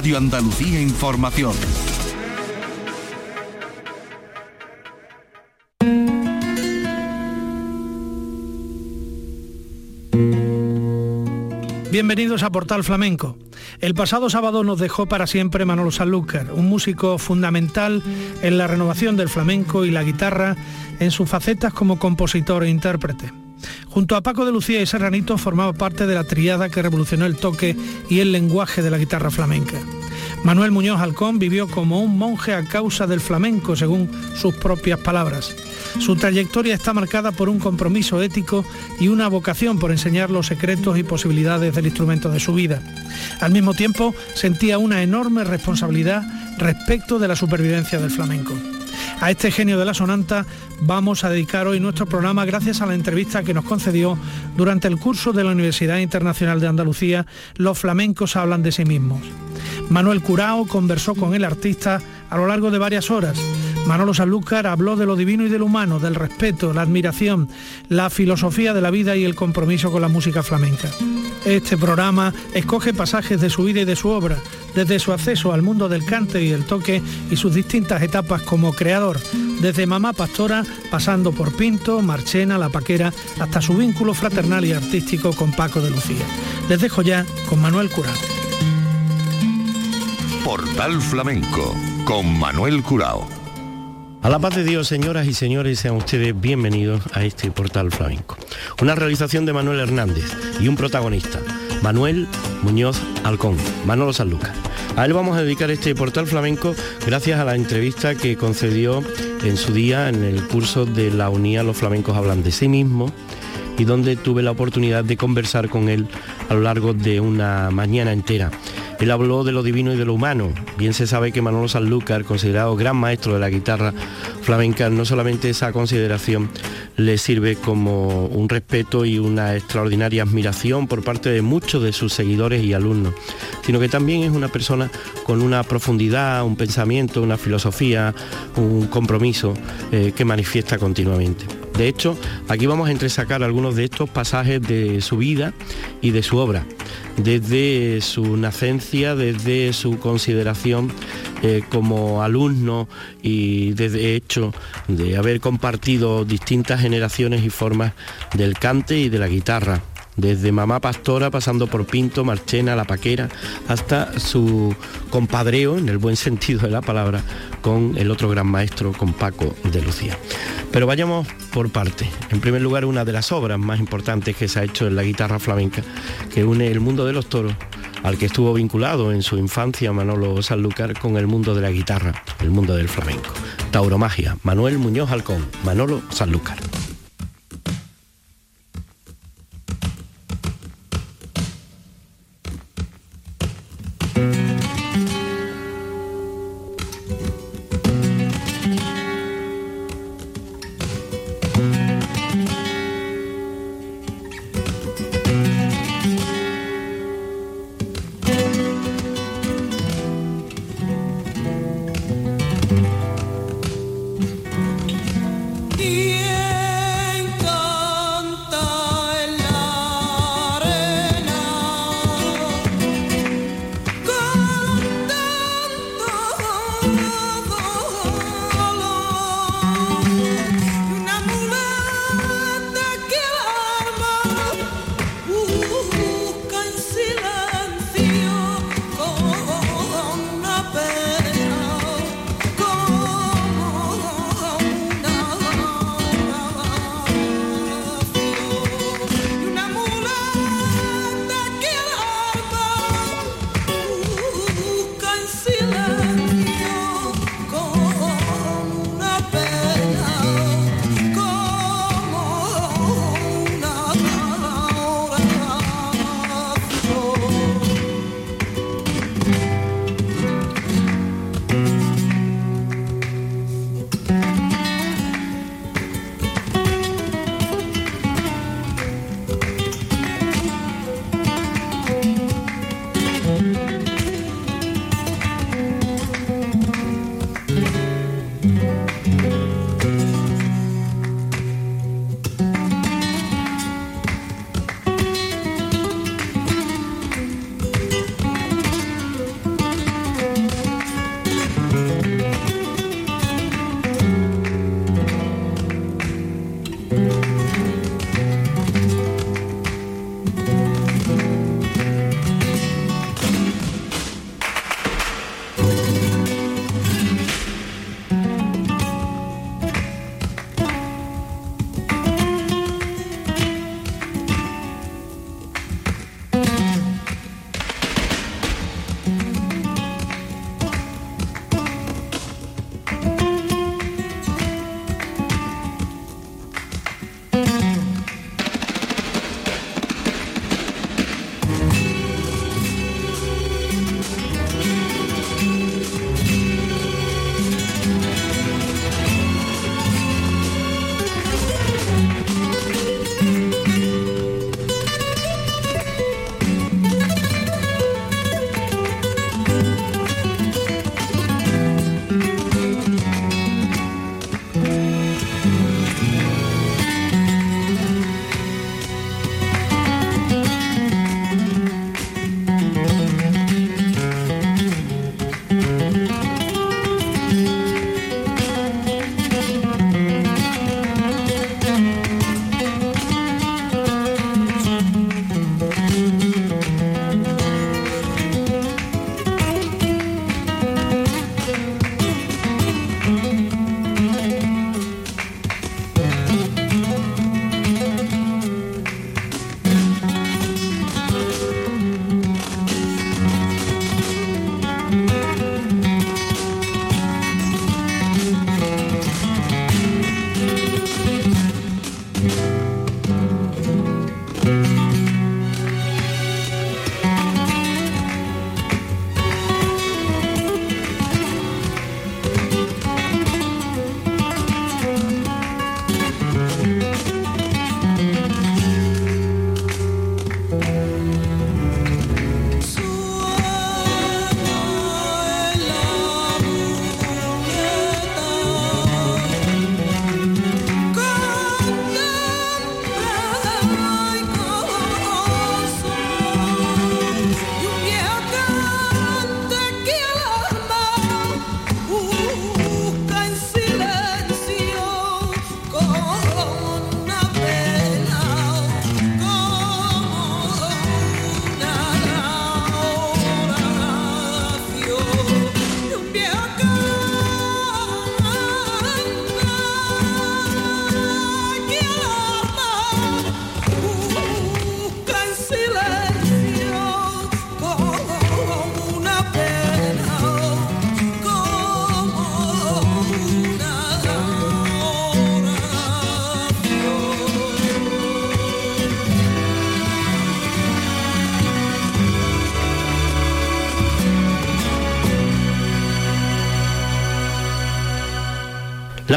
Radio Andalucía Información. Bienvenidos a Portal Flamenco. El pasado sábado nos dejó para siempre Manolo Sanlúcar, un músico fundamental en la renovación del flamenco y la guitarra en sus facetas como compositor e intérprete. Junto a Paco de Lucía y Serranito formaba parte de la triada que revolucionó el toque y el lenguaje de la guitarra flamenca. Manuel Muñoz Halcón vivió como un monje a causa del flamenco, según sus propias palabras. Su trayectoria está marcada por un compromiso ético y una vocación por enseñar los secretos y posibilidades del instrumento de su vida. Al mismo tiempo, sentía una enorme responsabilidad respecto de la supervivencia del flamenco. A este genio de la sonanta vamos a dedicar hoy nuestro programa gracias a la entrevista que nos concedió durante el curso de la Universidad Internacional de Andalucía, Los flamencos hablan de sí mismos. Manuel Curao conversó con el artista a lo largo de varias horas. Manolo Sanlúcar habló de lo divino y de lo humano, del respeto, la admiración, la filosofía de la vida y el compromiso con la música flamenca. Este programa escoge pasajes de su vida y de su obra, desde su acceso al mundo del cante y el toque y sus distintas etapas como creador, desde Mamá Pastora, pasando por Pinto, Marchena, La Paquera, hasta su vínculo fraternal y artístico con Paco de Lucía. Les dejo ya con Manuel Curao. Portal Flamenco con Manuel Curao. A la paz de Dios, señoras y señores, sean ustedes bienvenidos a este portal flamenco. Una realización de Manuel Hernández y un protagonista, Manuel Muñoz Alcón, Manolo Sanlúcar. A él vamos a dedicar este portal flamenco gracias a la entrevista que concedió en su día en el curso de la Unía Los Flamencos Hablan de sí mismos y donde tuve la oportunidad de conversar con él a lo largo de una mañana entera. Él habló de lo divino y de lo humano. Bien se sabe que Manolo Sanlúcar, considerado gran maestro de la guitarra flamenca, no solamente esa consideración le sirve como un respeto y una extraordinaria admiración por parte de muchos de sus seguidores y alumnos, sino que también es una persona con una profundidad, un pensamiento, una filosofía, un compromiso eh, que manifiesta continuamente. De hecho, aquí vamos a entresacar algunos de estos pasajes de su vida y de su obra, desde su nacencia, desde su consideración eh, como alumno y desde hecho de haber compartido distintas generaciones y formas del cante y de la guitarra desde Mamá Pastora, pasando por Pinto, Marchena, La Paquera, hasta su compadreo, en el buen sentido de la palabra, con el otro gran maestro, con Paco de Lucía. Pero vayamos por parte. En primer lugar, una de las obras más importantes que se ha hecho en la guitarra flamenca, que une el mundo de los toros al que estuvo vinculado en su infancia Manolo Sanlúcar con el mundo de la guitarra, el mundo del flamenco. Tauromagia, Manuel Muñoz Halcón, Manolo Sanlúcar.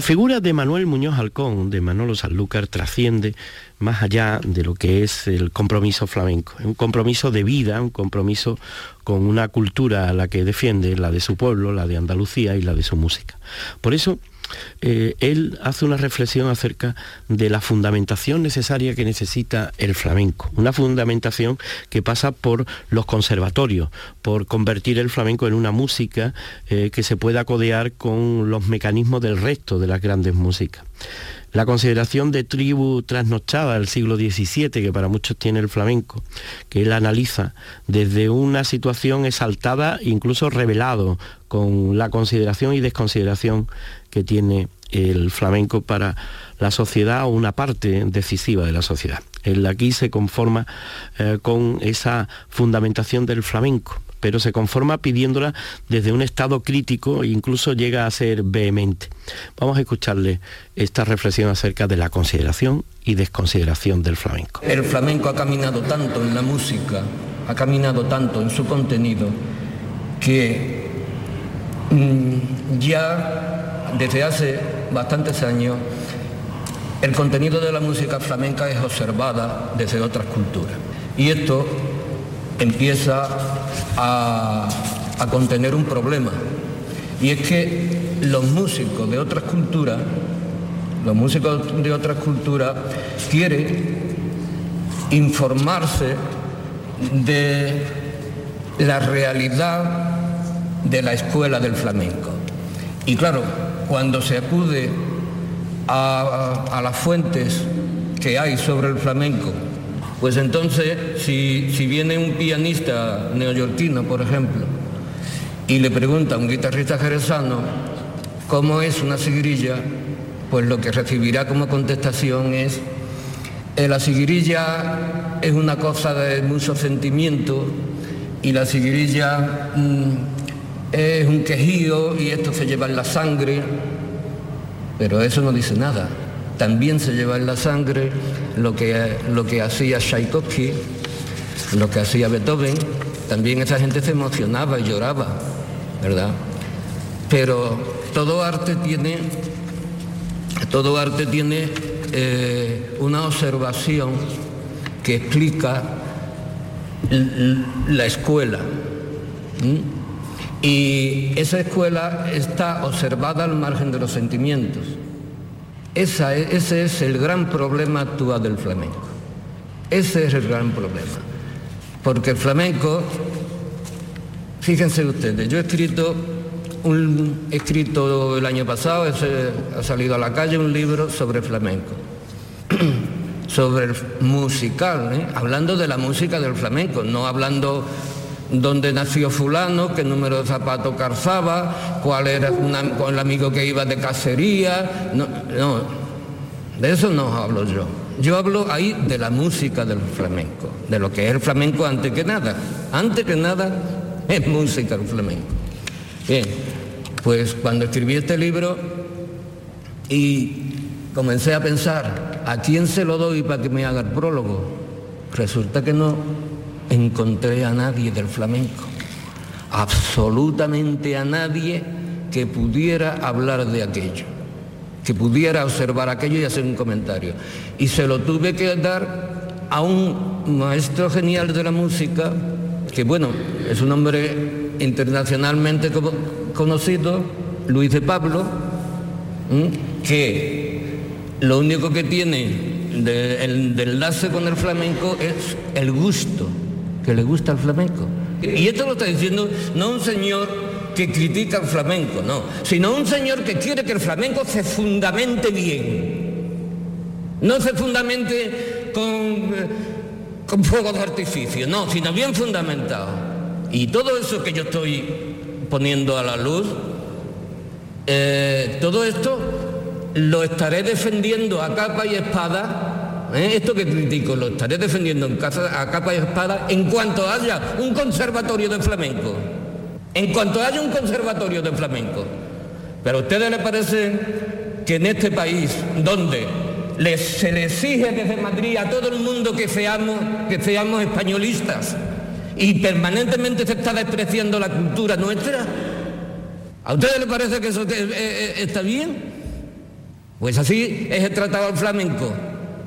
Figura de Manuel Muñoz Halcón, de Manolo Sanlúcar, trasciende más allá de lo que es el compromiso flamenco. Un compromiso de vida, un compromiso con una cultura a la que defiende, la de su pueblo, la de Andalucía y la de su música. Por eso, eh, él hace una reflexión acerca de la fundamentación necesaria que necesita el flamenco, una fundamentación que pasa por los conservatorios, por convertir el flamenco en una música eh, que se pueda codear con los mecanismos del resto de las grandes músicas. La consideración de tribu trasnochada del siglo XVII, que para muchos tiene el flamenco, que él analiza desde una situación exaltada, incluso revelado, con la consideración y desconsideración que tiene el flamenco para la sociedad o una parte decisiva de la sociedad. Él aquí se conforma eh, con esa fundamentación del flamenco, pero se conforma pidiéndola desde un estado crítico e incluso llega a ser vehemente. Vamos a escucharle esta reflexión acerca de la consideración y desconsideración del flamenco. El flamenco ha caminado tanto en la música, ha caminado tanto en su contenido, que ya desde hace bastantes años el contenido de la música flamenca es observada desde otras culturas. Y esto empieza a, contener un problema. Y es que los músicos de otras culturas, los músicos de otras culturas quieren informarse de la realidad de la escuela del flamenco. Y claro, cuando se acude a las fuentes que hay sobre el flamenco pues entonces, si, viene un pianista neoyorquino, por ejemplo, y le pregunta a un guitarrista jerezano cómo es una sigrilla, pues lo que recibirá como contestación es, eh, la sigrilla es una cosa de mucho sentimiento y la sigrilla mm, es un quejío y esto se lleva en la sangre, pero eso no dice nada también se lleva en la sangre lo que, lo que hacía Tchaikovsky, lo que hacía Beethoven, también esa gente se emocionaba y lloraba, ¿verdad? Pero todo arte tiene, todo arte tiene eh, una observación que explica la escuela. Y esa escuela está observada al margen de los sentimientos ese es el gran problema actual del flamenco. Ese es el gran problema. Porque el flamenco, fíjense ustedes, yo he escrito, un, escrito el año pasado, ha salido a la calle un libro sobre flamenco, sobre el musical, ¿eh? hablando de la música del flamenco, no hablando dónde nació fulano, qué número de zapato calzaba, cuál era el amigo que iba de cacería. No, no, de eso no hablo yo. Yo hablo ahí de la música del flamenco, de lo que es el flamenco antes que nada. Antes que nada es música el flamenco. Bien, pues cuando escribí este libro y comencé a pensar, ¿a quién se lo doy para que me haga el prólogo? Resulta que no encontré a nadie del flamenco, absolutamente a nadie que pudiera hablar de aquello, que pudiera observar aquello y hacer un comentario. Y se lo tuve que dar a un maestro genial de la música, que bueno, es un hombre internacionalmente conocido, Luis de Pablo, que lo único que tiene de, el, enlace con el flamenco es el gusto que le gusta el flamenco. Y esto lo está diciendo no un señor que critica el flamenco, no, sino un señor que quiere que el flamenco se fundamente bien. No se fundamente con, con fuegos de artificio, no, sino bien fundamentado. Y todo eso que yo estoy poniendo a la luz, eh, todo esto lo estaré defendiendo a capa y espada ¿Eh? Esto que critico lo estaré defendiendo en casa, a capa y espada en cuanto haya un conservatorio de flamenco. En cuanto haya un conservatorio de flamenco. Pero a ustedes les parece que en este país, donde se le exige desde Madrid a todo el mundo que seamos, que seamos españolistas y permanentemente se está despreciando la cultura nuestra, ¿a ustedes les parece que eso está bien? Pues así es el tratado al flamenco.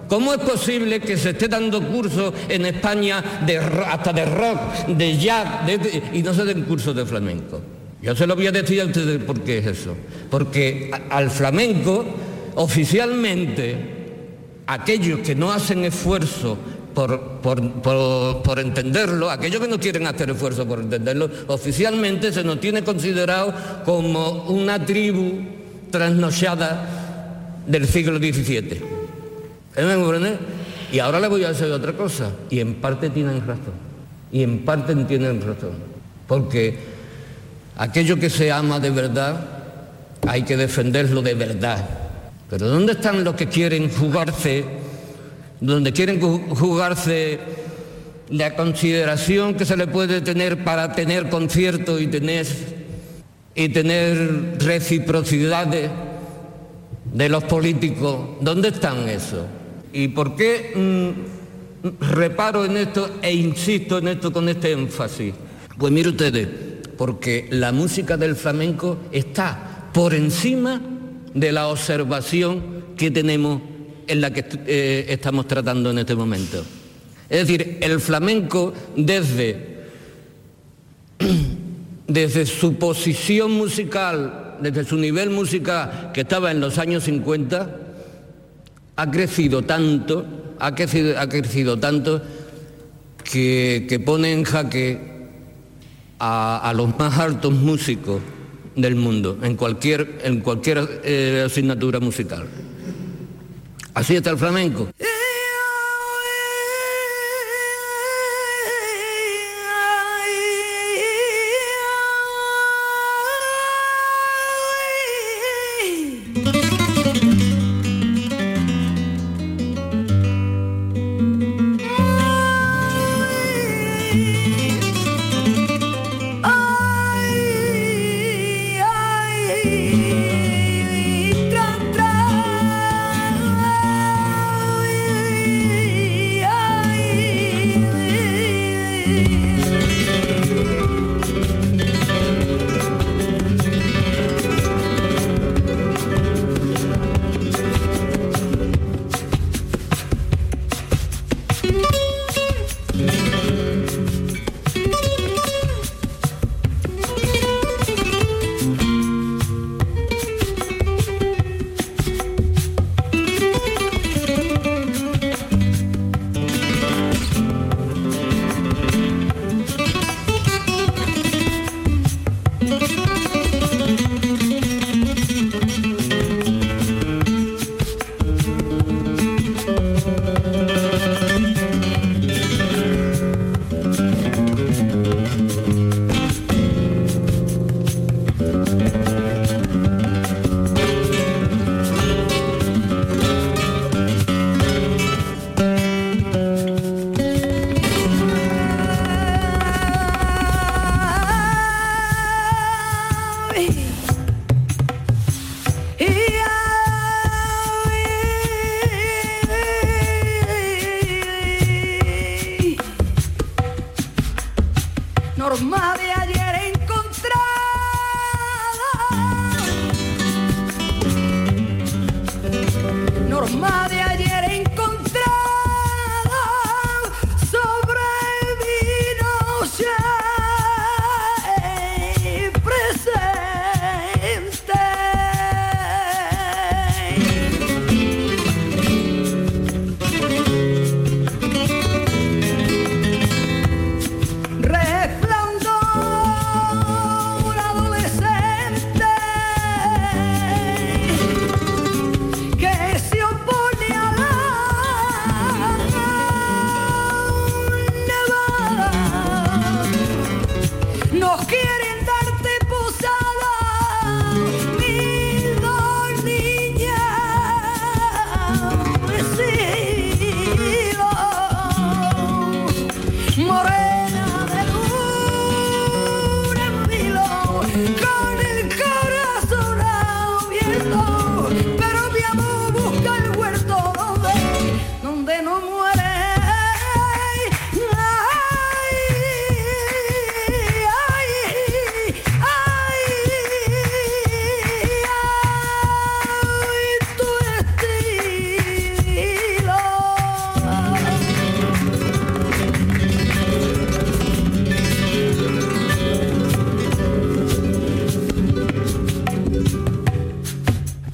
¿Cómo es posible que se esté dando cursos en España hasta de rock, de jazz, y no se den cursos de flamenco? Yo se lo voy a decir a ustedes por qué es eso. Porque al flamenco, oficialmente, aquellos que no hacen esfuerzo por, por, entenderlo, aquellos que no quieren hacer esfuerzo por entenderlo, oficialmente se nos tiene considerado como una tribu trasnochada del siglo XVII. ¿Eh, y ahora le voy a decir otra cosa, y en parte tienen razón, y en parte tienen razón, porque aquello que se ama de verdad hay que defenderlo de verdad. Pero ¿dónde están los que quieren jugarse, donde quieren jugarse la consideración que se le puede tener para tener conciertos y tener, y tener reciprocidades de los políticos? ¿Dónde están eso? ¿Y por qué mm, reparo en esto e insisto en esto con este énfasis? Pues mire ustedes, porque la música del flamenco está por encima de la observación que tenemos en la que eh, estamos tratando en este momento. Es decir, el flamenco desde, desde su posición musical, desde su nivel musical que estaba en los años 50, ha crecido tanto, ha crecido, ha crecido tanto que, pone en jaque a, los más altos músicos del mundo, en cualquier, en cualquier eh, asignatura musical. Así está el flamenco.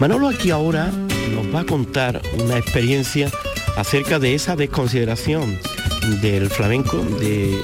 Manolo aquí ahora nos va a contar una experiencia acerca de esa desconsideración del flamenco, de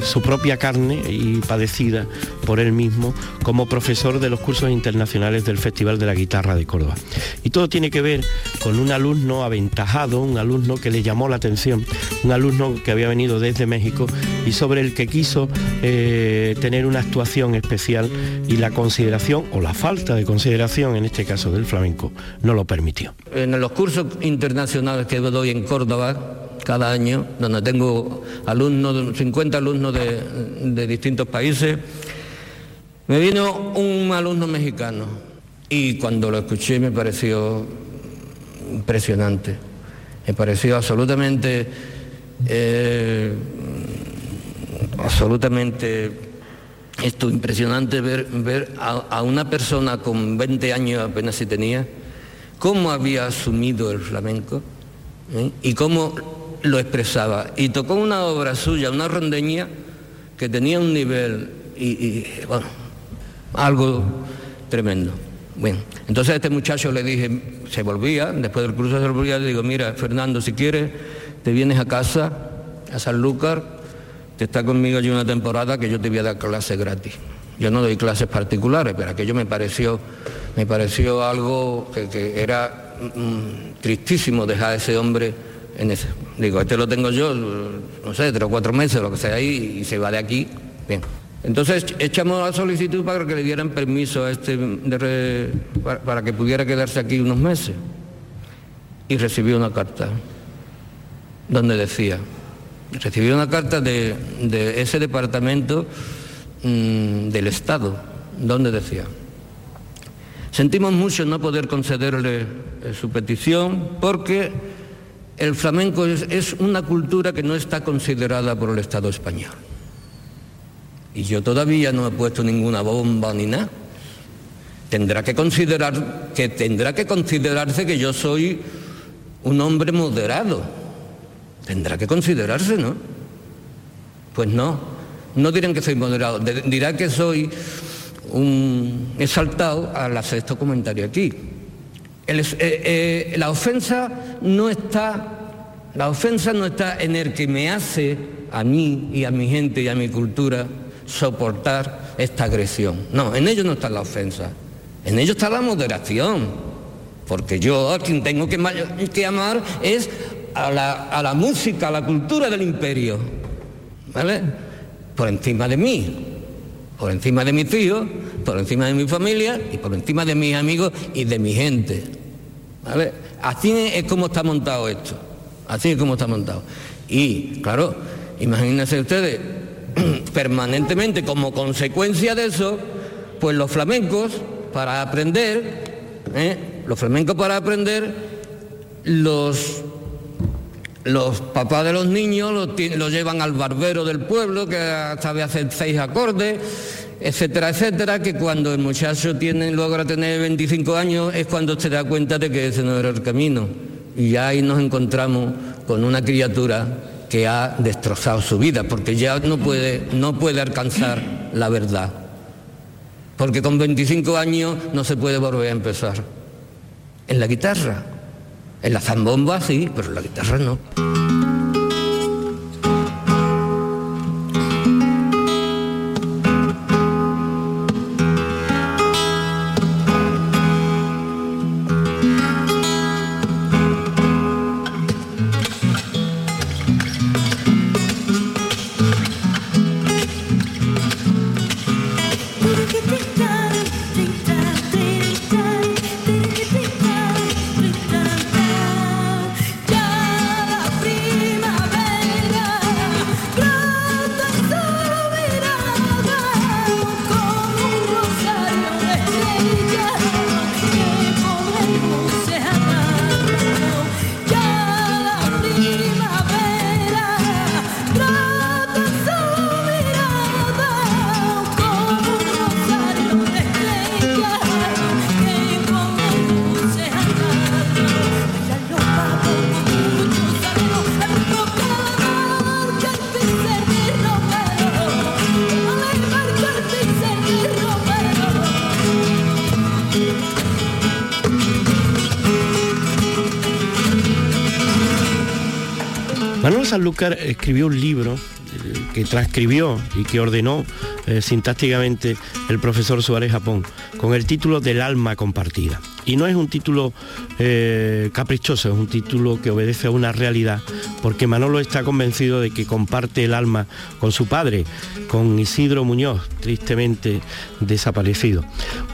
su propia carne y padecida por él mismo como profesor de los cursos internacionales del Festival de la Guitarra de Córdoba. Y todo tiene que ver con un alumno aventajado, un alumno que le llamó la atención, un alumno que había venido desde México y sobre el que quiso eh, tener una actuación especial y la consideración o la falta de consideración en este caso del flamenco no lo permitió. En los cursos internacionales que doy en Córdoba, cada año, donde tengo alumnos, 50 alumnos de, distintos países. Me vino un alumno mexicano y cuando lo escuché me pareció impresionante, me pareció absolutamente, eh, absolutamente esto impresionante ver, ver a, una persona con 20 años apenas si tenía, cómo había asumido el flamenco ¿eh? y cómo lo expresaba. Y tocó una obra suya, una rondeña, que tenía un nivel y, bueno, algo tremendo. Bueno, entonces a este muchacho le dije, se volvía, después del curso se volvía, le digo, mira, Fernando, si quieres, te vienes a casa, a San Sanlúcar, te está conmigo allí una temporada que yo te voy a dar clases gratis. Yo no doy clases particulares, pero aquello me pareció, me pareció algo que, era mm, mm, tristísimo dejar a ese hombre en ese. Digo, este lo tengo yo, no sé, tres o cuatro meses, lo que sea ahí, y se va de aquí. Bien. Entonces echamos la solicitud para que le dieran permiso a este para, que pudiera quedarse aquí unos meses. Y recibí una carta donde decía, recibí una carta de, ese departamento mm, del Estado, donde decía, sentimos mucho no poder concederle eh, su petición porque el flamenco es, una cultura que no está considerada por el Estado español. Y yo todavía no he puesto ninguna bomba ni nada. Tendrá que considerar que tendrá que considerarse que yo soy un hombre moderado. Tendrá que considerarse, ¿no? Pues no, no dirán que soy moderado, dirá que soy un exaltado al hacer estos comentarios aquí. Eh, eh, la ofensa no está la ofensa no está en el que me hace a mí y a mi gente y a mi cultura soportar esta agresión. No, en ello no está la ofensa. En ello está la moderación. Porque yo a quien tengo que, que amar es a la, a la música, a la cultura del imperio. ¿Vale? Por encima de mí, por encima de mis hijos, por encima de mi familia y por encima de mis amigos y de mi gente. ¿Vale? Así es como está montado esto. Así es como está montado. Y, claro, imagínense ustedes, permanentemente como consecuencia de eso, pues los flamencos para aprender, ¿eh? los flamencos para aprender, los los papás de los niños los, llevan al barbero del pueblo que sabe hacer seis acordes, etcétera, etcétera, que cuando el muchacho tiene, logra tener 25 años es cuando se da cuenta de que ese no era el camino. Y ahí nos encontramos con una criatura que ha destrozado su vida, porque ya no puede, no puede alcanzar la verdad. Porque con 25 años no se puede volver a empezar. En la guitarra en la zambomba sí, pero en la guitarra no. Sanlúcar escribió un libro que transcribió y que ordenó eh, sintácticamente el profesor Suárez Japón, con el título del alma compartida. Y no es un título eh, caprichoso, es un título que obedece a una realidad, porque Manolo está convencido de que comparte el alma con su padre, con Isidro Muñoz, tristemente desaparecido.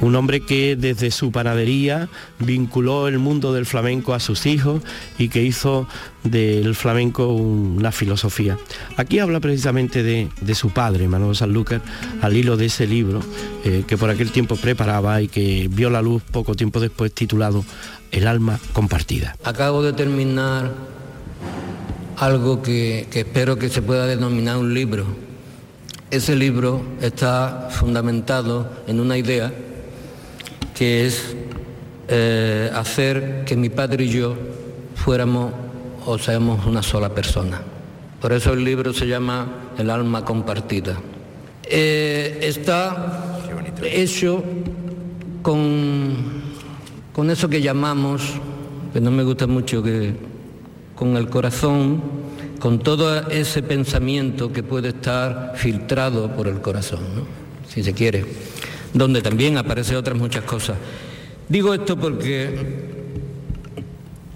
Un hombre que desde su panadería vinculó el mundo del flamenco a sus hijos y que hizo del flamenco una filosofía. Aquí habla precisamente de, su padre, Manolo Sanlúcar, al hilo de ese libro eh, que por aquel tiempo preparaba y que vio la luz poco tiempo después titulado El alma compartida. Acabo de terminar algo que, espero que se pueda denominar un libro. Ese libro está fundamentado en una idea que es eh, hacer que mi padre y yo fuéramos o seamos una sola persona. Por eso el libro se llama El alma compartida. Eh, está hecho con, con eso que llamamos, que no me gusta mucho, que con el corazón, con todo ese pensamiento que puede estar filtrado por el corazón, si se quiere, donde también aparecen otras muchas cosas. Digo esto porque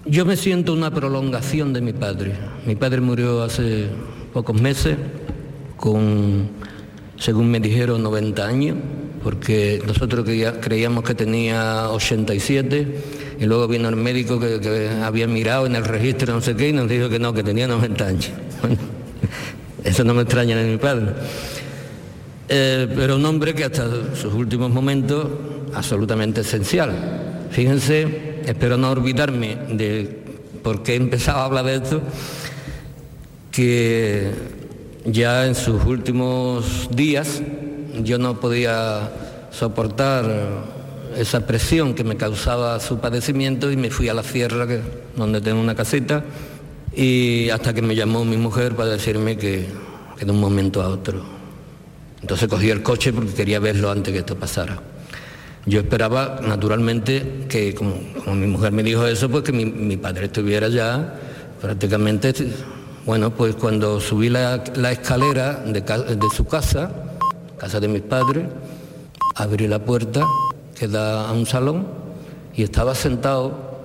yo me siento una prolongación de mi padre. Mi padre murió hace pocos meses, con, según me dijeron, 90 años, porque nosotros creíamos que tenía 87 y luego vino el médico que, había mirado en el registro no sé qué y nos dijo que no, que tenía 90 años. eso no me extraña de mi padre. Eh, pero un hombre que hasta sus últimos momentos absolutamente esencial. Fíjense espero no olvidarme de por qué he empezado a hablar de esto, que ya en sus últimos días yo no podía soportar esa presión que me causaba su padecimiento y me fui a la sierra, donde tengo una casita, y hasta que me llamó mi mujer para decirme que, que de un momento a otro. Entonces cogí el coche porque quería verlo antes que esto pasara. Yo esperaba, naturalmente, que como, mi mujer me dijo eso, pues que mi, padre estuviera ya prácticamente, bueno, pues cuando subí la, escalera de, su casa, casa de mis padres, abrí la puerta que da a un salón y estaba sentado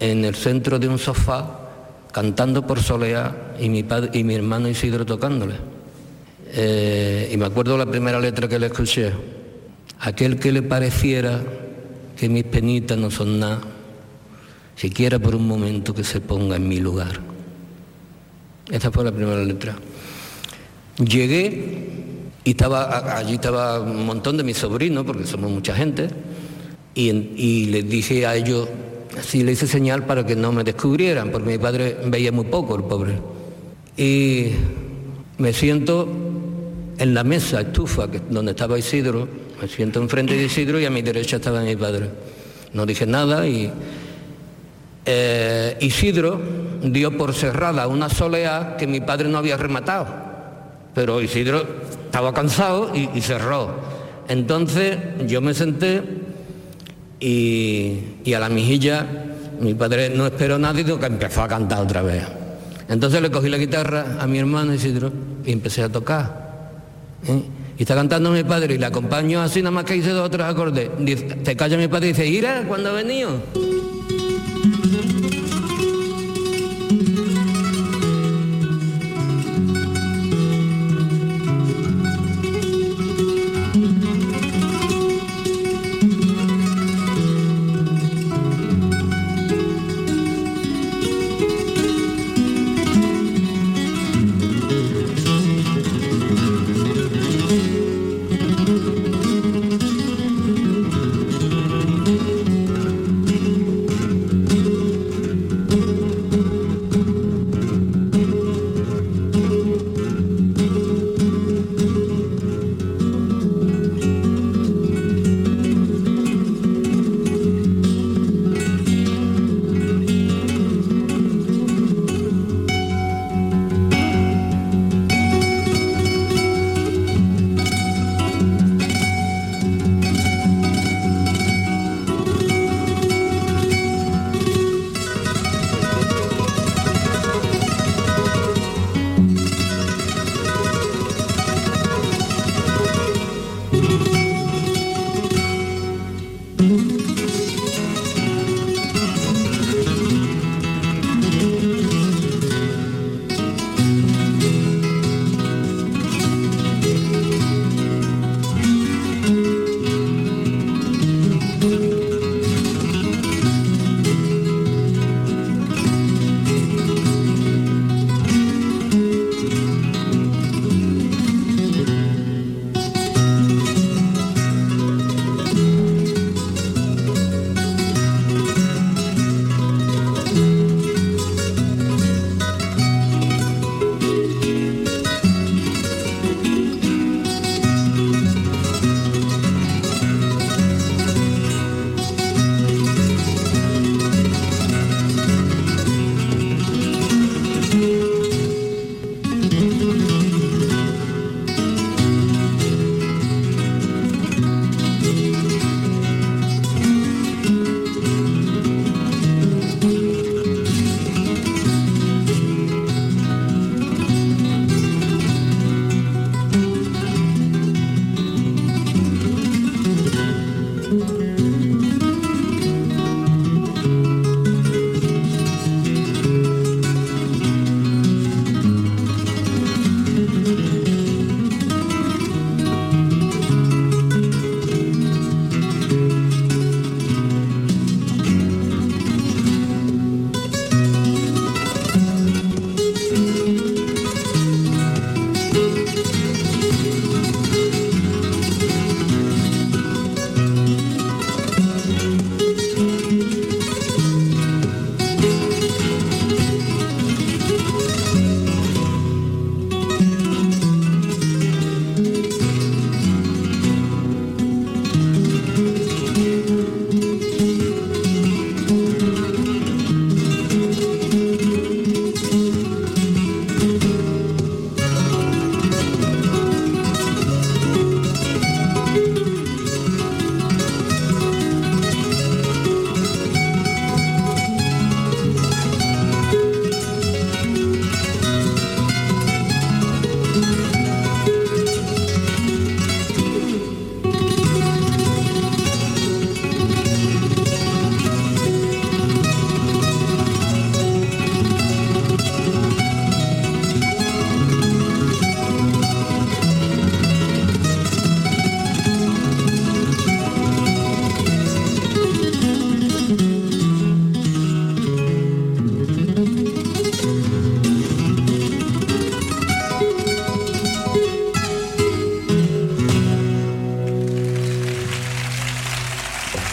en el centro de un sofá cantando por soleá y mi, padre, y mi hermano Isidro tocándole. Eh, y me acuerdo la primera letra que le escuché aquel que le pareciera que mis penitas no son nada, siquiera por un momento que se ponga en mi lugar. Esa fue la primera letra. Llegué y estaba, allí estaba un montón de mis sobrinos, porque somos mucha gente, y, les dije a ellos, así le hice señal para que no me descubrieran, porque mi padre veía muy poco, el pobre. Y me siento en la mesa, estufa, donde estaba Isidro, me siento enfrente de Isidro y a mi derecha estaba mi padre. No dije nada y eh, Isidro dio por cerrada una soleá que mi padre no había rematado. Pero Isidro estaba cansado y, cerró. Entonces yo me senté y, a la mijilla mi padre no esperó nada y que empezó a cantar otra vez. Entonces le cogí la guitarra a mi hermano Isidro y empecé a tocar. ¿eh? Y está cantando mi padre y le acompaño así nada más que hice dos o tres acordes. Dice, te calla mi padre y dice, ira, ¿cuándo ha venido?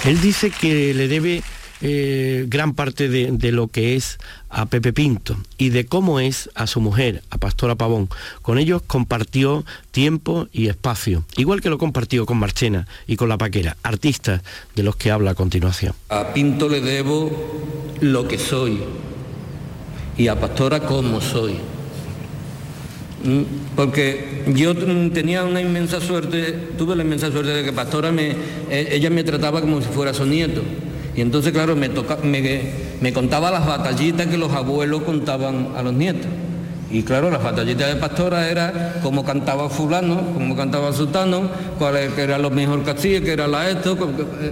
Él dice que le debe eh, gran parte de, lo que es a Pepe Pinto y de cómo es a su mujer, a Pastora Pavón. Con ellos compartió tiempo y espacio, igual que lo compartió con Marchena y con La Paquera, artistas de los que habla a continuación. A Pinto le debo lo que soy y a Pastora como soy. Mm, porque yo tenía una inmensa suerte, tuve la inmensa suerte de que Pastora me, e, ella me trataba como si fuera su nieto. Y entonces, claro, me, toca, me, contaba las batallitas que los abuelos contaban a los nietos. Y claro, las batallitas de Pastora era cómo cantaba fulano, cómo cantaba sultano, cuál era lo mejor que hacía, que era la esto. Eh,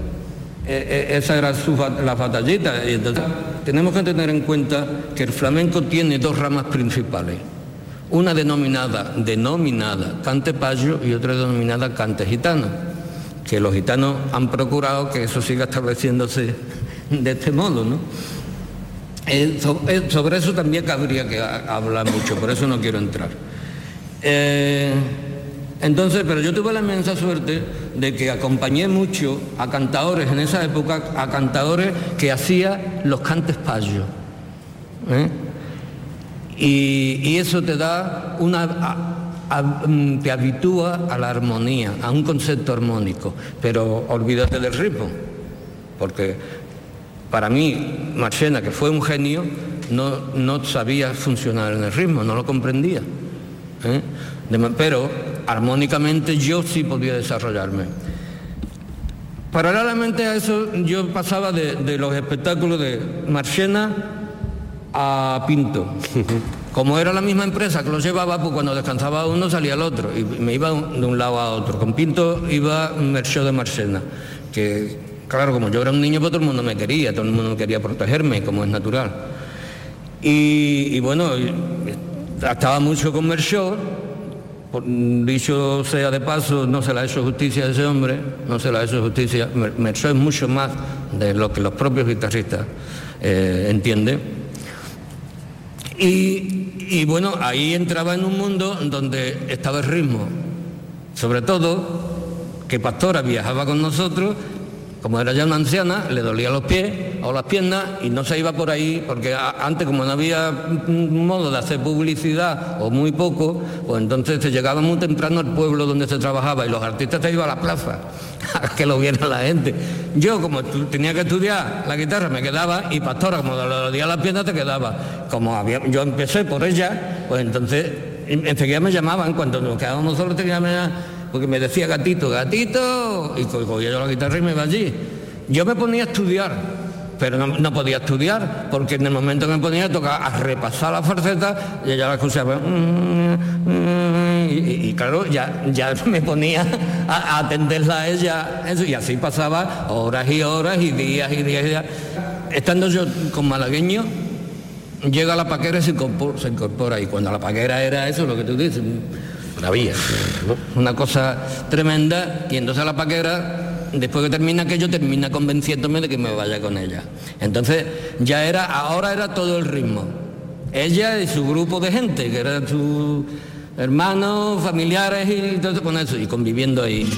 eh, eh, esa era su, la batallita. Tenemos que tener en cuenta que el flamenco tiene dos ramas principales una denominada, denominada cante payo y otra denominada cante gitano, que los gitanos han procurado que eso siga estableciéndose de este modo, ¿no? Eh, eh, sobre eso también cabría que hablar mucho, por eso no quiero entrar. Eh, entonces, pero yo tuve la inmensa suerte de que acompañé mucho a cantadores en esa época, a cantadores que hacían los cantes payos y, eso te da una mm, te habitúa a la armonía, a un concepto armónico, pero olvídate del ritmo, porque para mí Marchena, que fue un genio, no, no sabía funcionar en el ritmo, no lo comprendía. ¿eh? pero armónicamente yo sí podía desarrollarme. Paralelamente a eso yo pasaba de, de los espectáculos de Marchena a Pinto. Como era la misma empresa que lo llevaba, pues cuando descansaba uno salía el otro y me iba de un lado a otro. Con Pinto iba Mercedes de Marcena, que claro, como yo era un niño, pues todo el mundo me quería, todo el mundo quería protegerme, como es natural. Y, bueno, estaba mucho con Mercedes, dicho sea de paso, no se le ha hecho justicia a ese hombre, no se le ha hecho justicia. Mercedes es mucho más de lo que los propios guitarristas eh, entienden y, bueno, ahí entraba en un mundo donde estaba el ritmo. Sobre todo, que Pastora viajaba con nosotros, como era ya una anciana, le dolía los pies o las piernas y no se iba por ahí, porque antes como no había modo de hacer publicidad o muy poco, pues entonces se llegaba muy temprano al pueblo donde se trabajaba y los artistas se iban a la plaza a que lo viera la gente. Yo como tenía que estudiar la guitarra me quedaba y Pastora como le dolía las piernas te quedaba. Como yo empecé por ella, pues entonces enseguida me llamaban, cuando nos quedábamos solos teníamos porque me decía gatito, gatito, y cogía yo la guitarra y me iba allí. Yo me ponía a estudiar, pero no, podía estudiar, porque en el momento que me ponía a tocar, a repasar la farceta, y ella la escuchaba, mm, mm", y, claro, ya, ya me ponía a, atenderla a ella, eso, y así pasaba horas y horas y días y días y días. Estando yo con malagueño, llega la paquera y se incorpora, se incorpora, y cuando la paquera era eso, lo que tú dices, vía, una cosa tremenda, y entonces la paquera después que termina aquello, termina convenciéndome de que me vaya con ella. Entonces, ya era, ahora era todo el ritmo. Ella y su grupo de gente, que eran sus hermanos, familiares y todo con eso, y conviviendo ahí.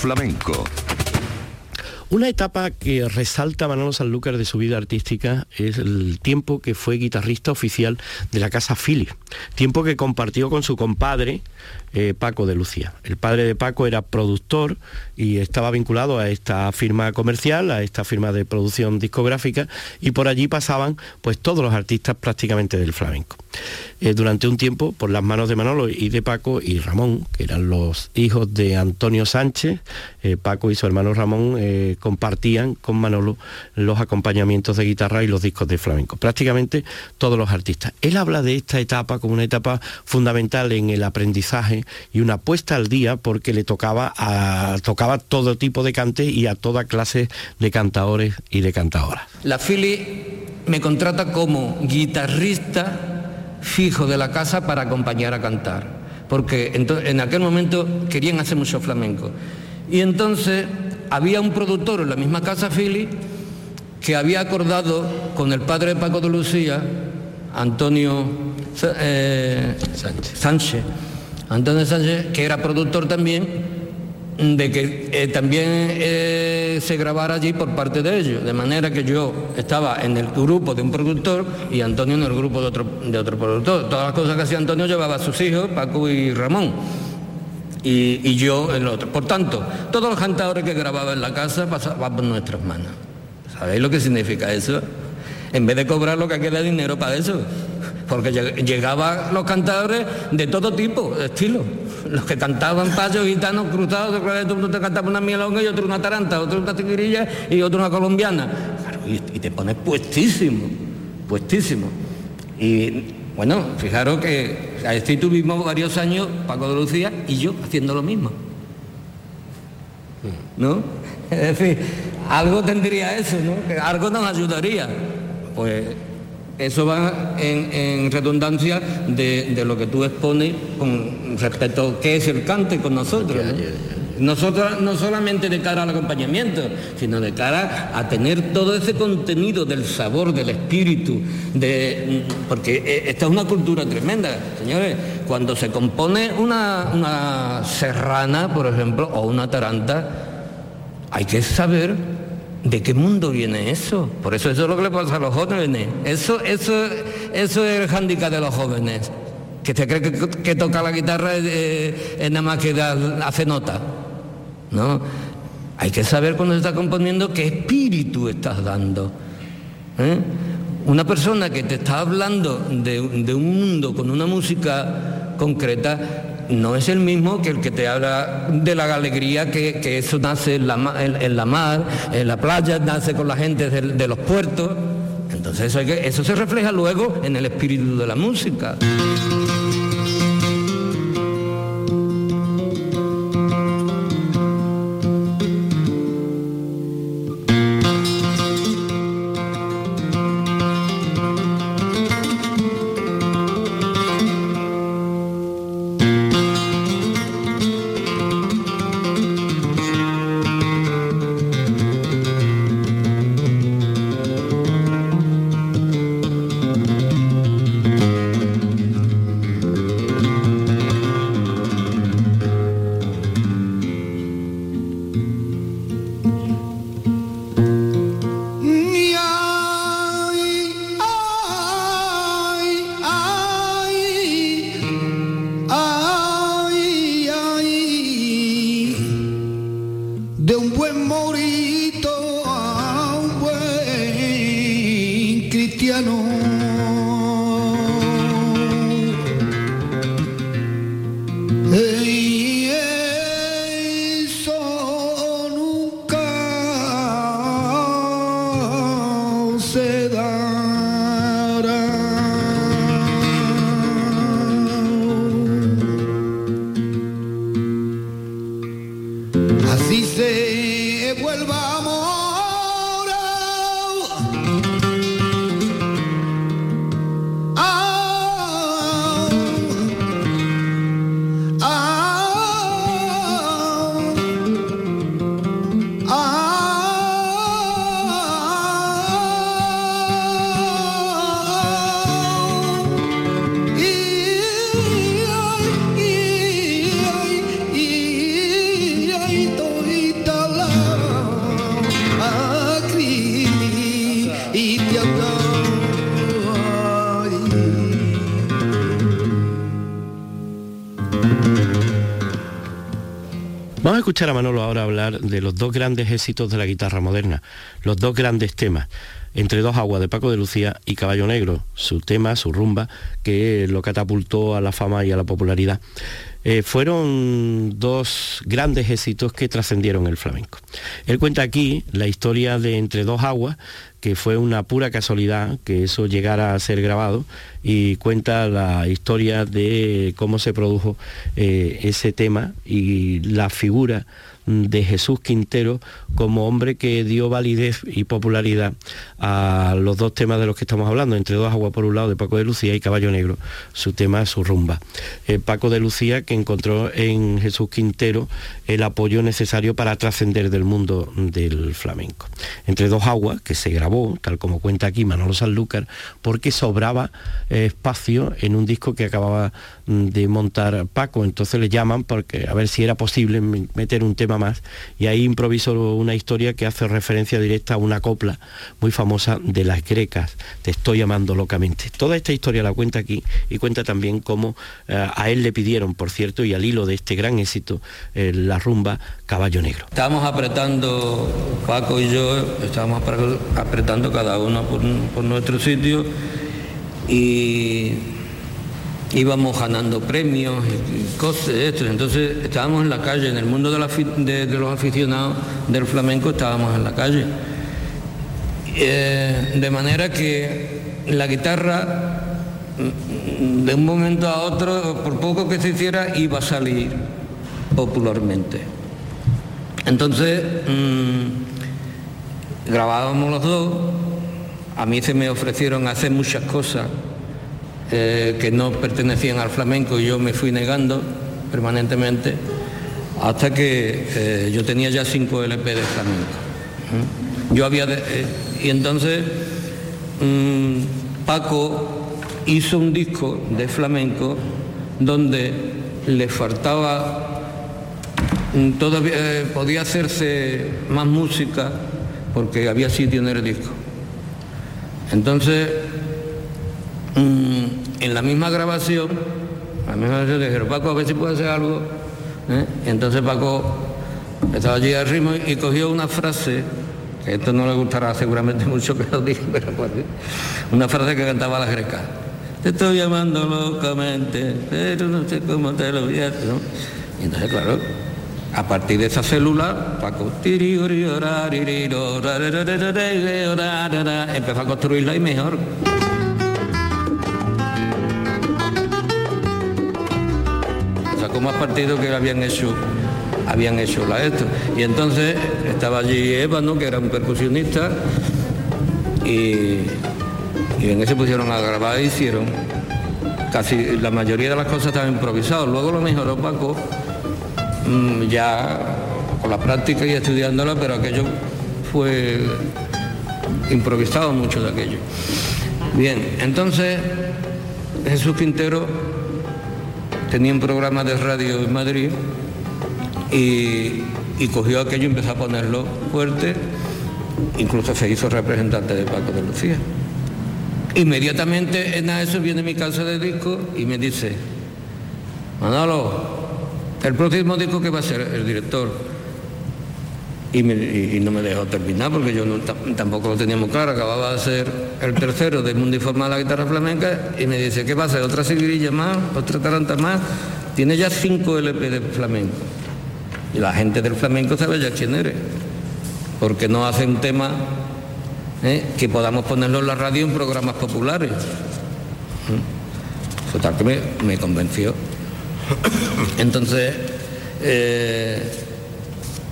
Flamenco. Una etapa que resalta Manolo Sanlúcar de su vida artística es el tiempo que fue guitarrista oficial de la Casa Philly, tiempo que compartió con su compadre eh, Paco de Lucía. El padre de Paco era productor y estaba vinculado a esta firma comercial, a esta firma de producción discográfica y por allí pasaban pues todos los artistas prácticamente del flamenco. Eh, durante un tiempo por las manos de Manolo y de Paco y Ramón, que eran los hijos de Antonio Sánchez, eh, Paco y su hermano Ramón compartían con Manolo los acompañamientos de guitarra y los discos de flamenco, prácticamente todos los artistas. Él habla de esta etapa como una etapa fundamental en el aprendizaje y una puesta al día porque le tocaba, a, tocaba todo tipo de cante y a toda clase de cantadores y de cantadoras. La Philly me contrata como guitarrista fijo de la casa para acompañar a cantar, porque en aquel momento querían hacer mucho flamenco. Y entonces había un productor en la misma casa Philly que había acordado con el padre de Paco de Lucía, Antonio eh, Sánchez, Antonio Sánchez, que era productor también, de que eh, también eh, se grabara allí por parte de ellos, de manera que yo estaba en el grupo de un productor y Antonio en el grupo de otro, de otro productor. Todas las cosas que hacía Antonio llevaba a sus hijos, Paco y Ramón, y, yo en el otro. Por tanto, todos los cantadores que grababa en la casa pasaban por nuestras manos. ¿Sabéis lo que significa eso? En vez de cobrar lo que queda dinero para eso, porque llegaban los cantadores de todo tipo, de estilo los que cantaban payos gitanos cruzados, te cantabas una mielonga y otro una taranta, otro una tigrilla y otro una colombiana. y, te pones puestísimo, puestísimo. Y bueno, fijaros que así tuvimos varios años, Paco de Lucía y yo haciendo lo mismo. ¿No? Es decir, algo tendría eso, ¿no? Algo nos ayudaría. Pues eso va en, redundancia de, lo que tú expones con respecto a qué es el cante con nosotros. Nosotros no solamente de cara al acompañamiento, sino de cara a tener todo ese contenido del sabor, del espíritu, de, porque e, esta es una cultura tremenda, señores. Cuando se compone una, una serrana, por ejemplo, o una taranta, hay que saber ¿De qué mundo viene eso? Por eso eso es lo que le pasa a los jóvenes. Eso, eso, eso es el hándicap de los jóvenes. Que se cree que, toca la guitarra es, nada más que hace nota. ¿No? Hay que saber cuando se está componiendo qué espíritu estás dando. ¿eh? Una persona que te está hablando de, de un mundo con una música concreta no es el mismo que el que te habla de la alegría que, eso nace en la, mar, en la playa, nace con la gente de, los puertos. Entonces eso se refleja luego en el espíritu de la música. Escuchar a Manolo ahora hablar de los dos grandes éxitos de la guitarra moderna, los dos grandes temas, entre dos aguas de Paco de Lucía y Caballo Negro, su tema, su rumba, que lo catapultó a la fama y a la popularidad. Eh, fueron dos grandes éxitos que trascendieron el flamenco. Él cuenta aquí la historia de Entre dos aguas, que fue una pura casualidad que eso llegara a ser grabado y cuenta la historia de cómo se produjo eh, ese tema y la figura de Jesús Quintero como hombre que dio validez y popularidad a los dos temas de los que estamos hablando, entre dos aguas por un lado de Paco de Lucía y Caballo Negro, su tema, su rumba. Eh, Paco de Lucía que encontró en Jesús Quintero el apoyo necesario para trascender del mundo del flamenco. Entre dos aguas, que se grabó, tal como cuenta aquí Manolo Sanlúcar, porque sobraba eh, espacio en un disco que acababa mm, de montar Paco, entonces le llaman porque a ver si era posible meter un tema más y ahí improviso una historia que hace referencia directa a una copla muy famosa de las grecas, Te estoy amando locamente. Toda esta historia la cuenta aquí y cuenta también cómo eh, a él le pidieron, por cierto, y al hilo de este gran éxito, eh, la rumba Caballo Negro. Estábamos apretando, Paco y yo, estábamos apretando cada uno por, por nuestro sitio y íbamos ganando premios y cosas, esto. entonces estábamos en la calle, en el mundo de, los aficionados del flamenco estábamos en la calle. Eh, de manera que la guitarra mm, de un momento a otro, por poco que se hiciera, iba a salir popularmente. Entonces, mm, grabábamos los dos, a mí se me ofrecieron hacer muchas cosas eh, que no pertenecían al flamenco y yo me fui negando permanentemente hasta que eh, yo tenía ya cinco LP de flamenco. Yo había eh, y entonces mm, Paco hizo un disco de flamenco donde le faltaba mm, todavía podía hacerse más música porque había sitio en el disco. Entonces mm, en la misma grabación, la misma grabación dijeron, Paco, a ver si puede hacer algo. ¿eh? entonces Paco estaba allí al ritmo y cogió una frase, que esto no le gustará seguramente mucho que lo diga, pero pues, una frase que cantaba la greca. Te estoy llamando locamente, pero no sé cómo te lo voy a hacer. Y entonces, claro, a partir de esa célula, Paco empezó a construirla y mejor. más partido que habían hecho habían hecho la esto. Y entonces estaba allí Ébano, que era un percusionista, y, en ese pusieron a grabar e hicieron. Casi la mayoría de las cosas estaban improvisadas. Luego lo mejoró Paco, ya con la práctica y estudiándola, pero aquello fue improvisado mucho de aquello. Bien, entonces Jesús Quintero tenía un programa de radio en Madrid y, cogió aquello y empezó a ponerlo fuerte, incluso se hizo representante de Paco de Lucía. Inmediatamente en eso viene mi casa de disco y me dice, Manolo, el próximo disco que va a ser el director, y, no me dejó terminar porque yo tampoco lo teníamos claro, acababa de ser el tercero del mundo informal de la guitarra flamenca y me dice, ¿qué pasa? ¿Otra seguirilla más? ¿Otra taranta más? Tiene ya cinco LP de flamenco. Y la gente del flamenco sabe ya quién eres, porque no hace un tema ¿eh? que podamos ponerlo en la radio en programas populares. Total que me, convenció. Entonces, eh,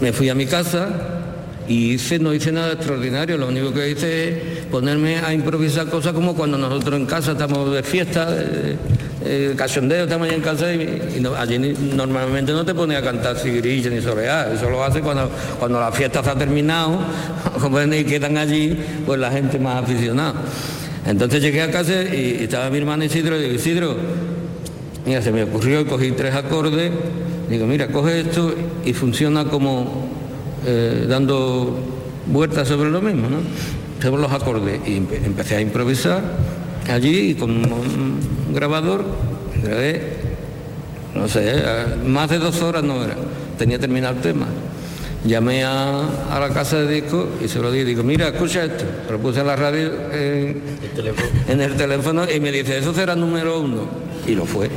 me fui a mi casa y hice, no hice nada extraordinario, lo único que hice es ponerme a improvisar cosas como cuando nosotros en casa estamos de fiesta, de, cachondeo, estamos allí en casa y, allí normalmente no te pones a cantar sigrilla ni soleá, eso lo hace cuando, cuando la fiesta ha terminado, y quedan allí pues la gente más aficionada. Entonces llegué a casa y, estaba mi hermano Isidro y digo, Isidro, mira, se me ocurrió, cogí tres acordes Digo, mira, coge esto y funciona como eh, dando vueltas sobre lo mismo, ¿no? Sobre los acordes. Y empecé a improvisar allí con un grabador, grabé, no sé, más de dos horas no era, tenía terminado el tema. Llamé a, la casa de disco y se lo dije, digo, mira, escucha esto. Lo puse en la radio en el teléfono y me dice, eso será número uno. Y lo fue.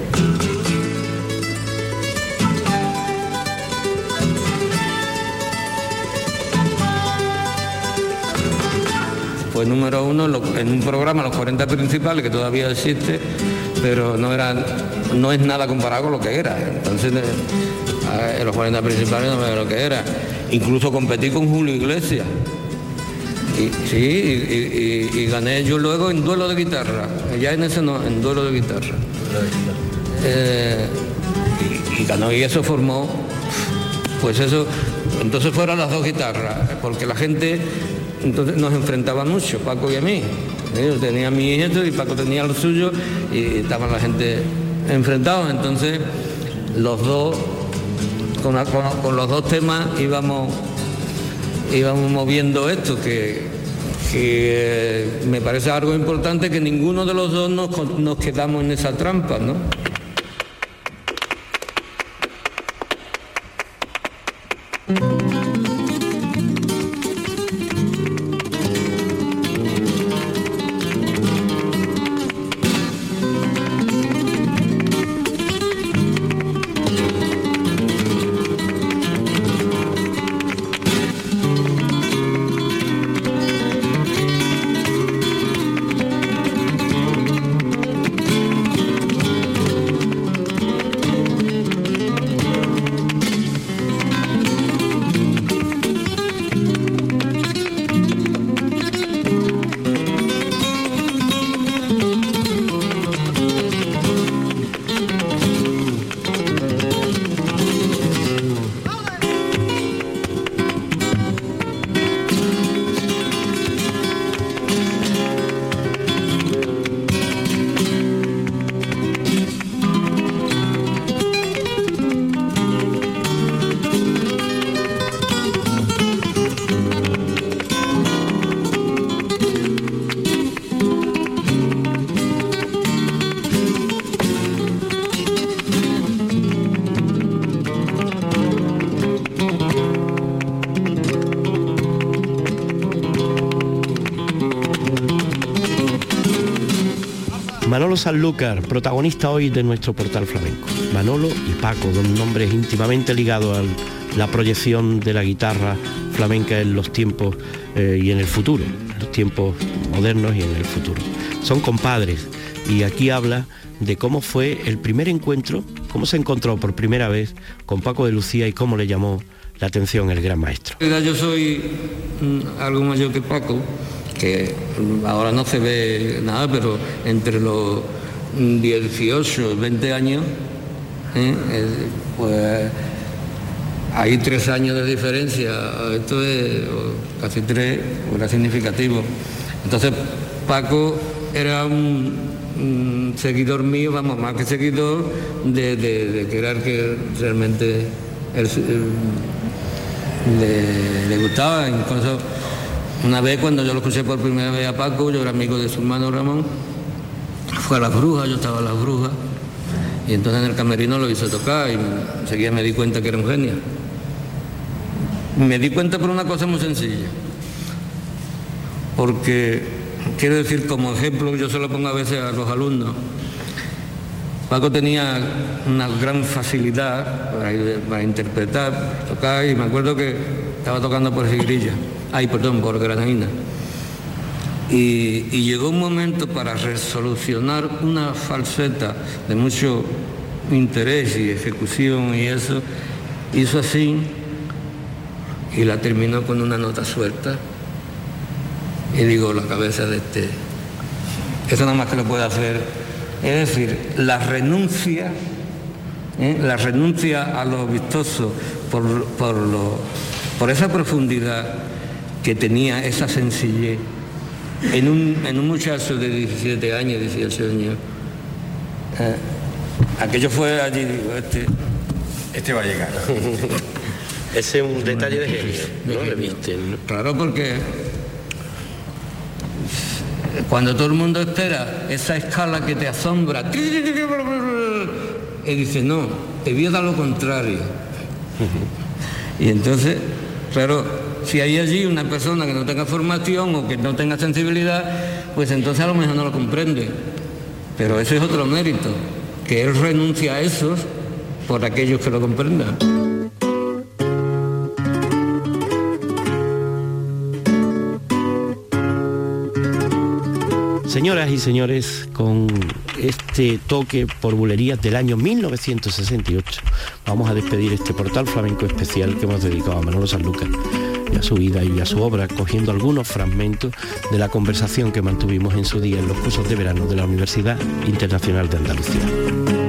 Fue número uno en un programa, los 40 principales, que todavía existe, pero no, era, no es nada comparado con lo que era. Entonces, eh, en los 40 principales no me lo que era. Incluso competí con Julio Iglesias. Y, sí, y, gané yo luego en duelo de guitarra. Ya en ese no, en duelo de guitarra. Eh, y, ganó y eso formó, pues eso, entonces fueron las dos guitarras, porque la gente entonces nos enfrentaba mucho, Paco y a mí. Yo tenía mi nieto y Paco tenía lo suyo y estaban la gente enfrentados. Entonces los dos, con, los dos temas íbamos, íbamos moviendo esto, que, me parece algo importante que ninguno de los dos nos, nos quedamos en esa trampa, ¿no? Sanlúcar, protagonista hoy de nuestro portal flamenco. Manolo y Paco, dos nombres íntimamente ligados a la proyección de la guitarra flamenca en los tiempos eh, y en el futuro, en los tiempos modernos y en el futuro. Son compadres y aquí habla de cómo fue el primer encuentro, cómo se encontró por primera vez con Paco de Lucía y cómo le llamó la atención el gran maestro. Yo soy mm, algo mayor que Paco que ahora no se ve nada, pero entre los 18 y 20 años, ¿eh? pues hay tres años de diferencia, esto es casi tres, era significativo. Entonces Paco era un, seguidor mío, vamos, más que seguidor, de, de, que era el que realmente le, gustaba, incluso una vez cuando yo lo escuché por primera vez a Paco, yo era amigo de su hermano Ramón, fue a las brujas, yo estaba a las brujas, y entonces en el camerino lo hizo tocar y enseguida me di cuenta que era un genio. Me di cuenta por una cosa muy sencilla, porque quiero decir como ejemplo, yo se lo pongo a veces a los alumnos, Paco tenía una gran facilidad para, interpretar, tocar, y me acuerdo que estaba tocando por Sigrilla ay, perdón, por Granadina. Y, llegó un momento para resolucionar una falseta de mucho interés y ejecución y eso, hizo así y la terminó con una nota suelta. Y digo, la cabeza de este, eso nada más que lo puede hacer. Es decir, la renuncia, ¿eh? la renuncia a lo vistoso por, por, lo, por esa profundidad que tenía esa sencillez en un, muchacho de 17 años, 18 años. Eh, aquello fue allí, digo, este, este va a llegar. Ese es un detalle de genio, ¿no? Claro, porque cuando todo el mundo espera esa escala que te asombra, y dice, no, te voy a dar lo contrario. Y entonces, claro, si hay allí una persona que no tenga formación o que no tenga sensibilidad, pues entonces a lo mejor no lo comprende. Pero ese es otro mérito, que él renuncia a esos por aquellos que lo comprendan. Señoras y señores, con este toque por bulerías del año 1968, vamos a despedir este portal flamenco especial que hemos dedicado a Manolo Sanlúcar y a su vida y a su obra, cogiendo algunos fragmentos de la conversación que mantuvimos en su día en los cursos de verano de la Universidad Internacional de Andalucía.